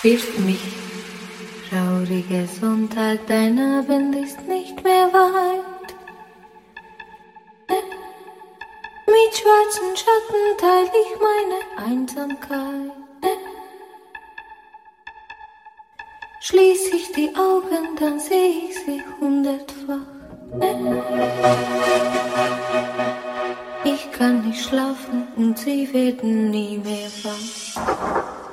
spürst mich. Trauriger Sonntag, dein Abend ist nicht mehr weit. Mit schwarzen Schatten teile ich meine Einsamkeit. Schließ ich die Augen, dann sehe ich sie hundertfach. Ich kann nicht schlafen und sie werden nie mehr wach.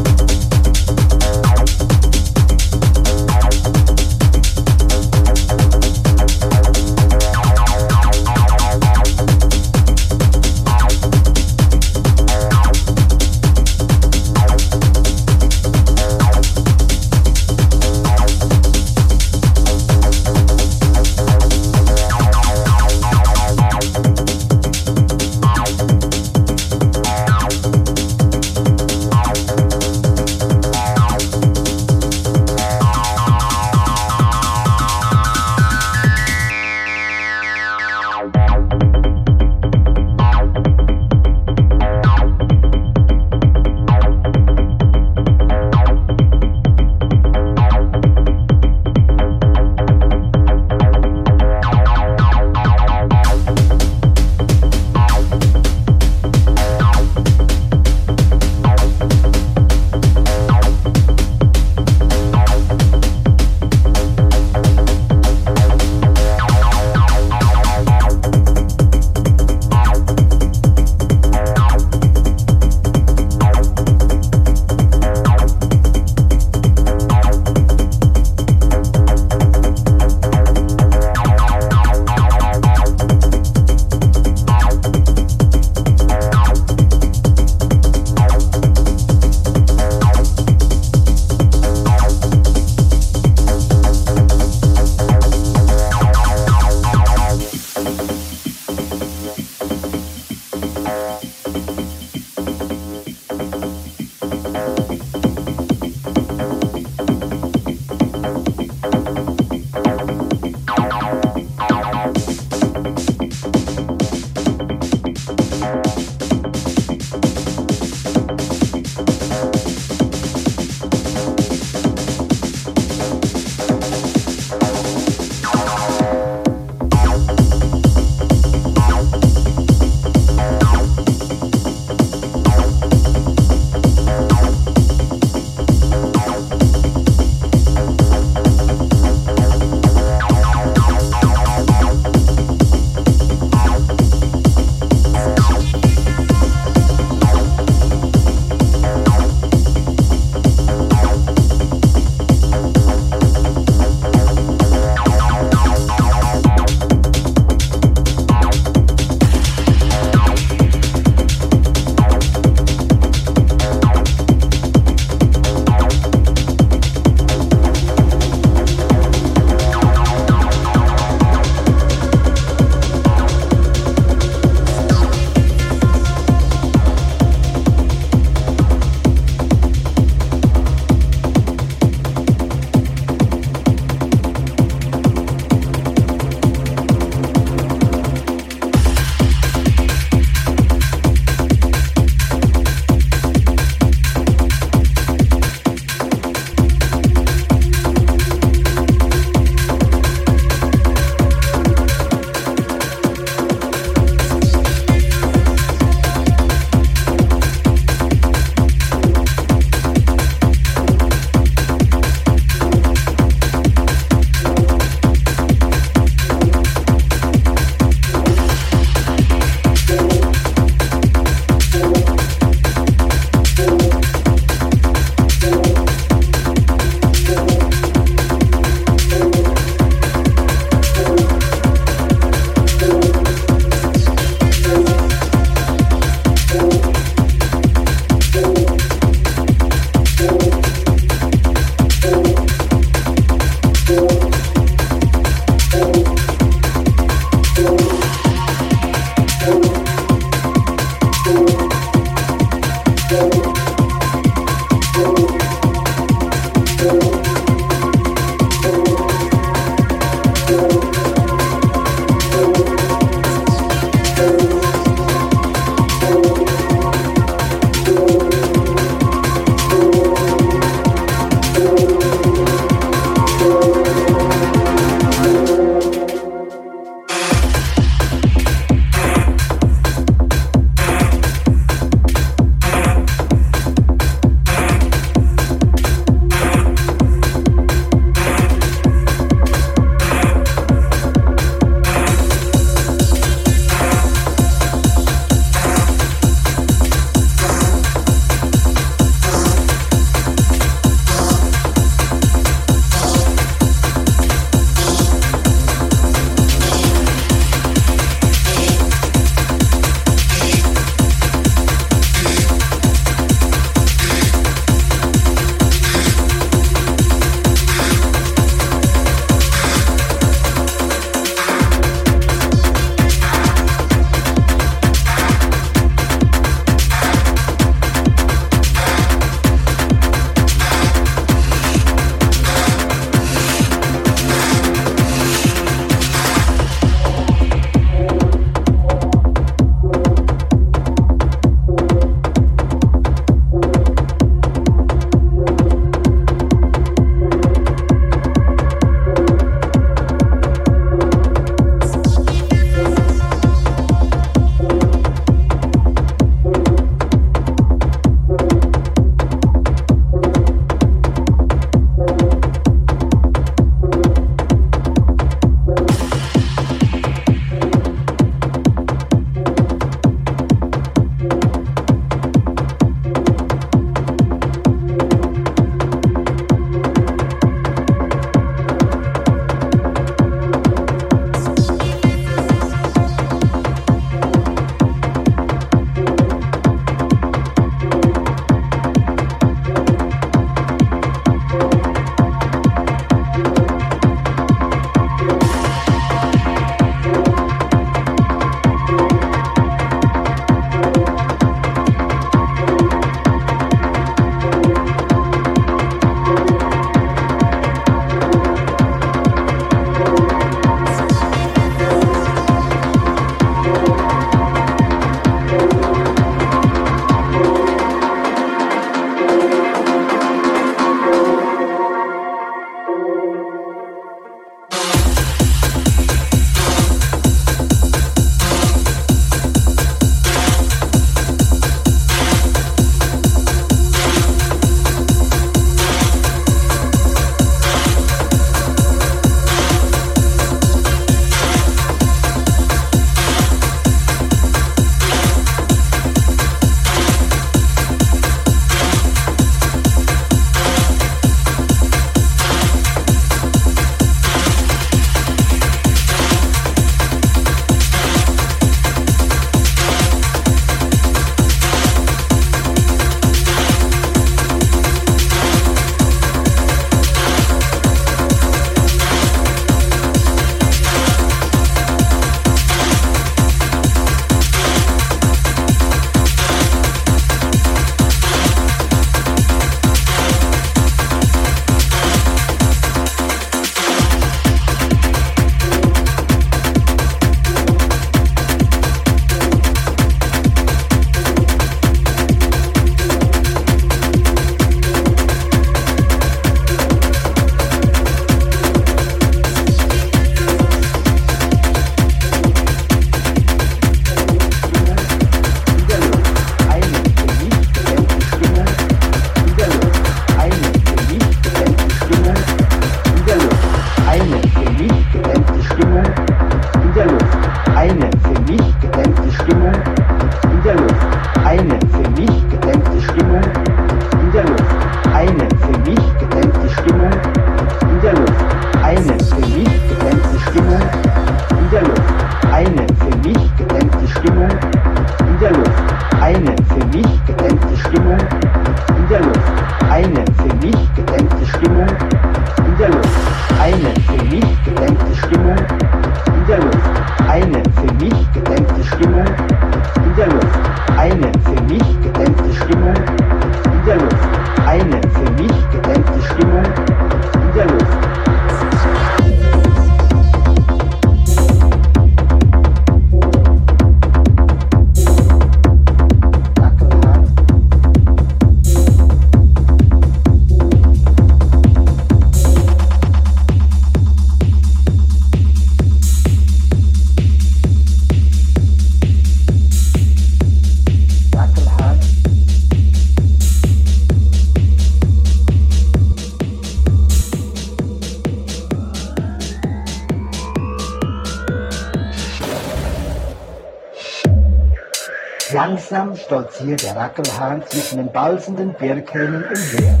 Stolziert der Rackelhahn zwischen den balzenden Birkhähnen umher.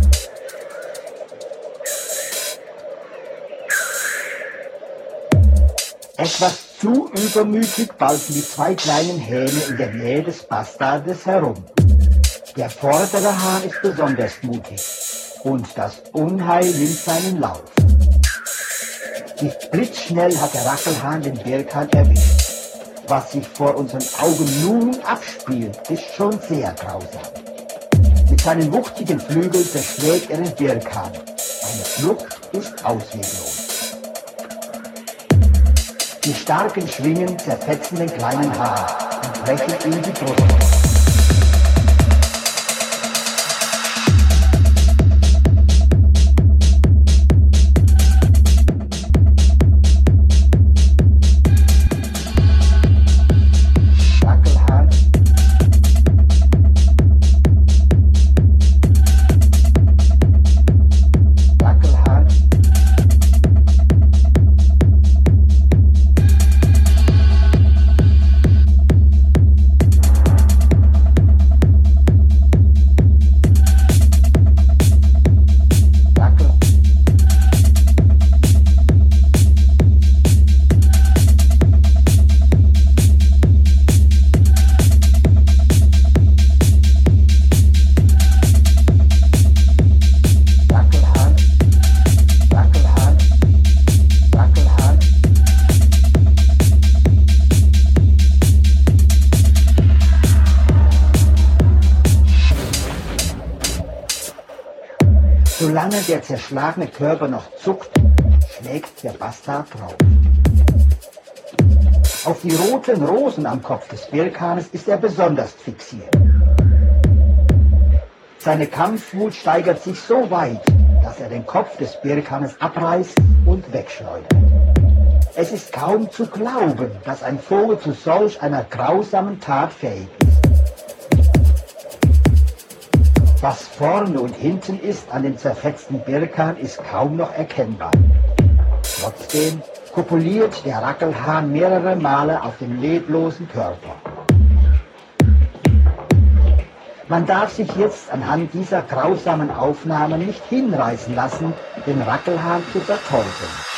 Etwas zu übermütig balzen die zwei kleinen Hähne in der Nähe des Bastardes herum. Der vordere Hahn ist besonders mutig und das Unheil nimmt seinen Lauf. Blitzschnell hat der Rackelhahn den Birkhahn erwischt was sich vor unseren Augen nun abspielt, ist schon sehr grausam. Mit seinen wuchtigen Flügeln zerschlägt er den Birkhahn. Eine Flucht ist ausweglos. Die starken Schwingen zerfetzen den kleinen Hahn und brechen ihm die Brust. Solange der zerschlagene Körper noch zuckt, schlägt der Bastard drauf. Auf die roten Rosen am Kopf des Birkanes ist er besonders fixiert. Seine Kampfwut steigert sich so weit, dass er den Kopf des Birkanes abreißt und wegschleudert. Es ist kaum zu glauben, dass ein Vogel zu solch einer grausamen Tat fähig ist. Was vorne und hinten ist an dem zerfetzten Birkan, ist kaum noch erkennbar. Trotzdem kopuliert der Rackelhahn mehrere Male auf dem leblosen Körper. Man darf sich jetzt anhand dieser grausamen Aufnahmen nicht hinreißen lassen, den Rackelhahn zu verteufeln.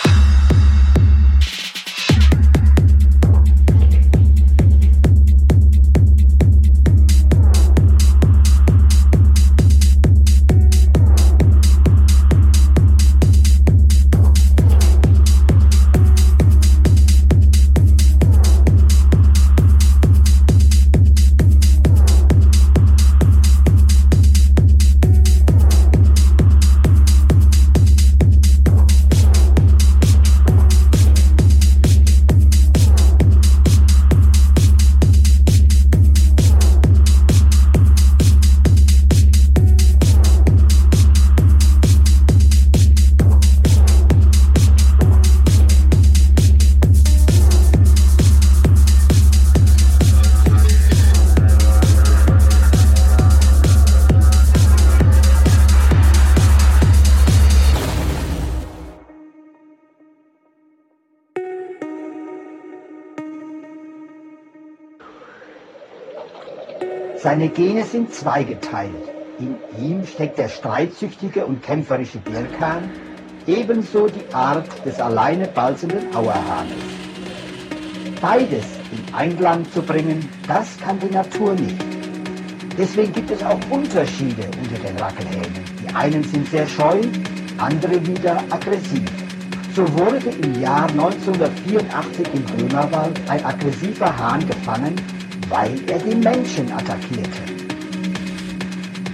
Seine Gene sind zweigeteilt. In ihm steckt der streitsüchtige und kämpferische Birkan, ebenso die Art des alleine balzenden Auerhahnes. Beides in Einklang zu bringen, das kann die Natur nicht. Deswegen gibt es auch Unterschiede unter den Rackelhähnen. Die einen sind sehr scheu, andere wieder aggressiv. So wurde im Jahr 1984 im Böhmerwald ein aggressiver Hahn gefangen, weil er die Menschen attackierte.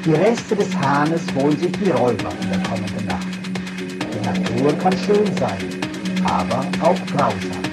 Die Reste des Hahnes holen sich die Räuber in der kommenden Nacht. Die Natur kann schön sein, aber auch grausam.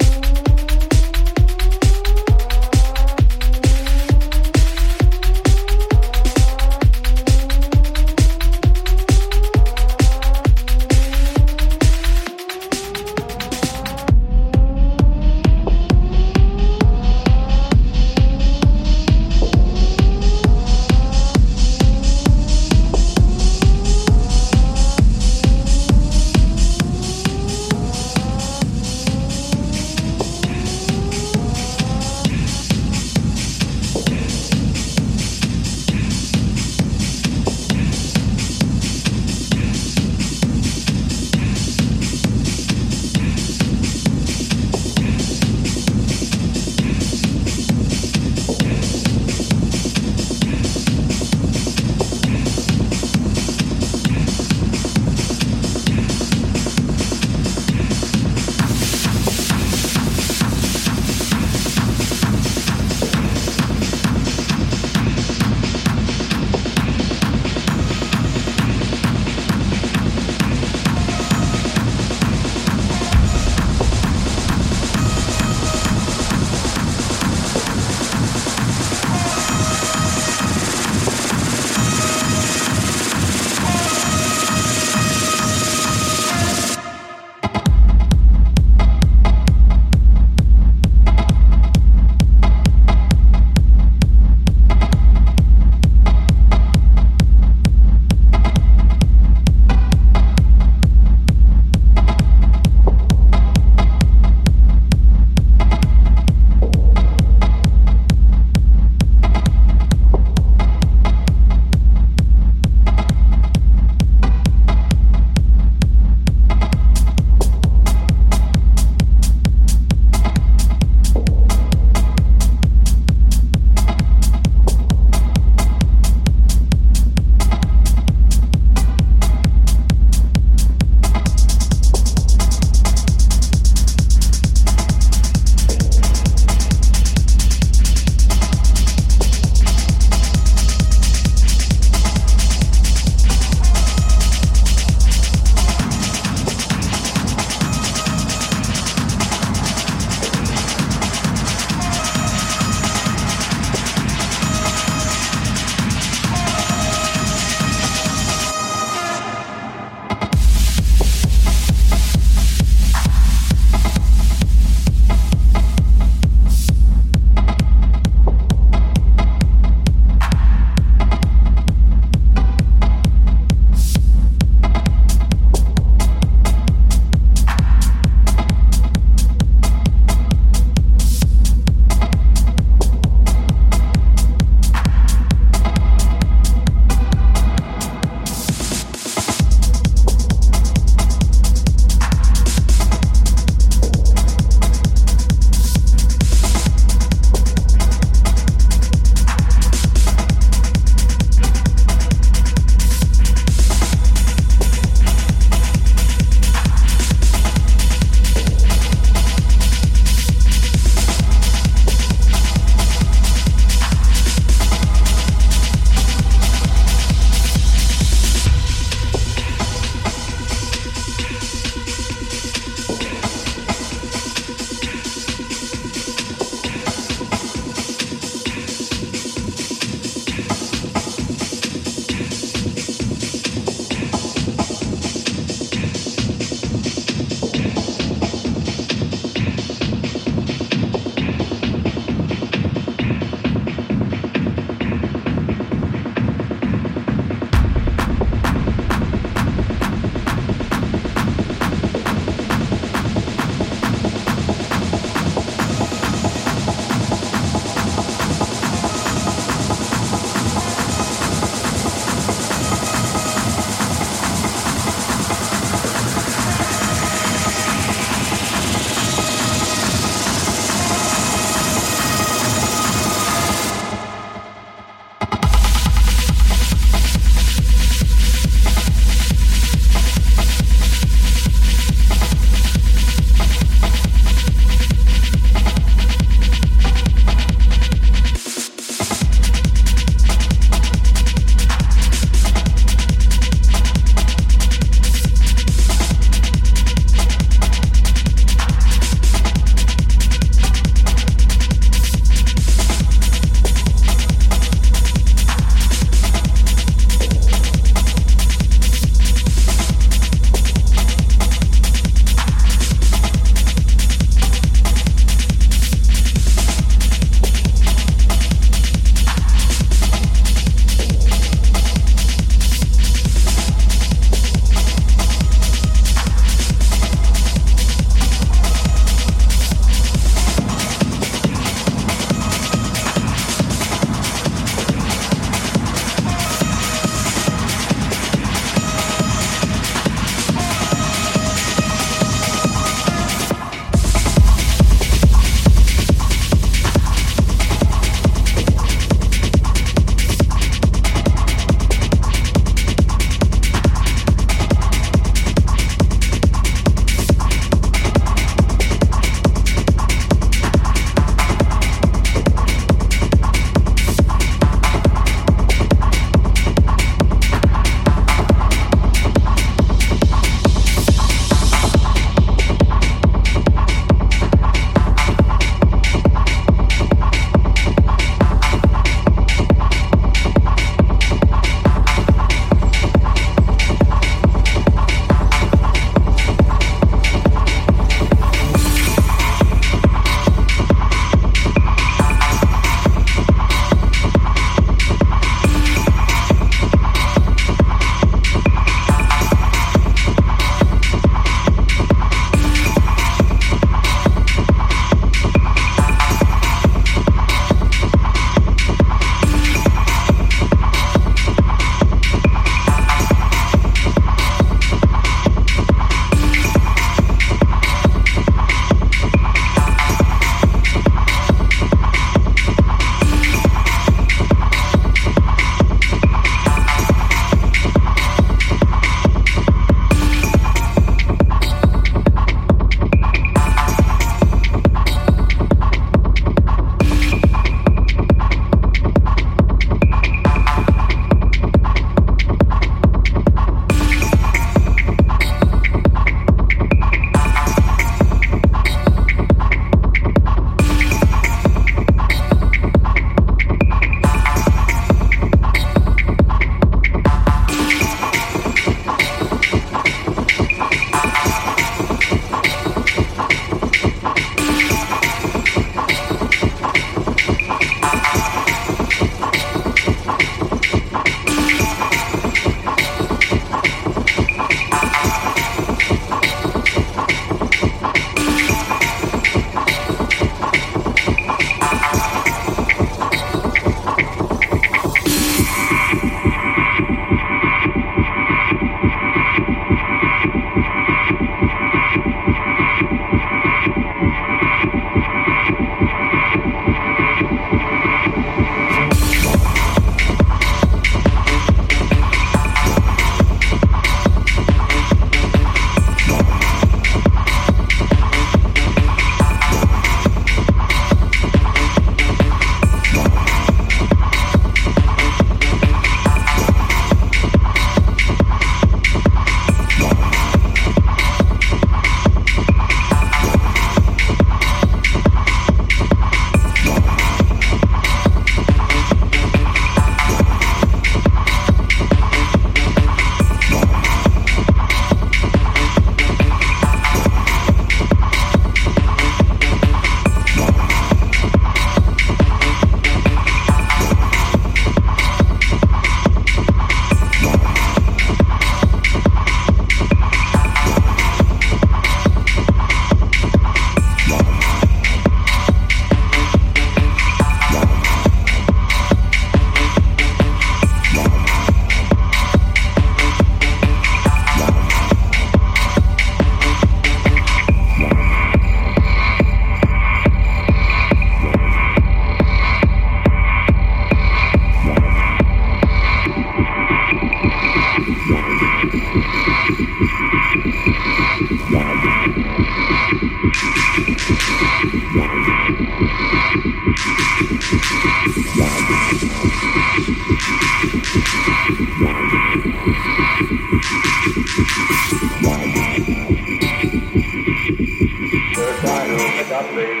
of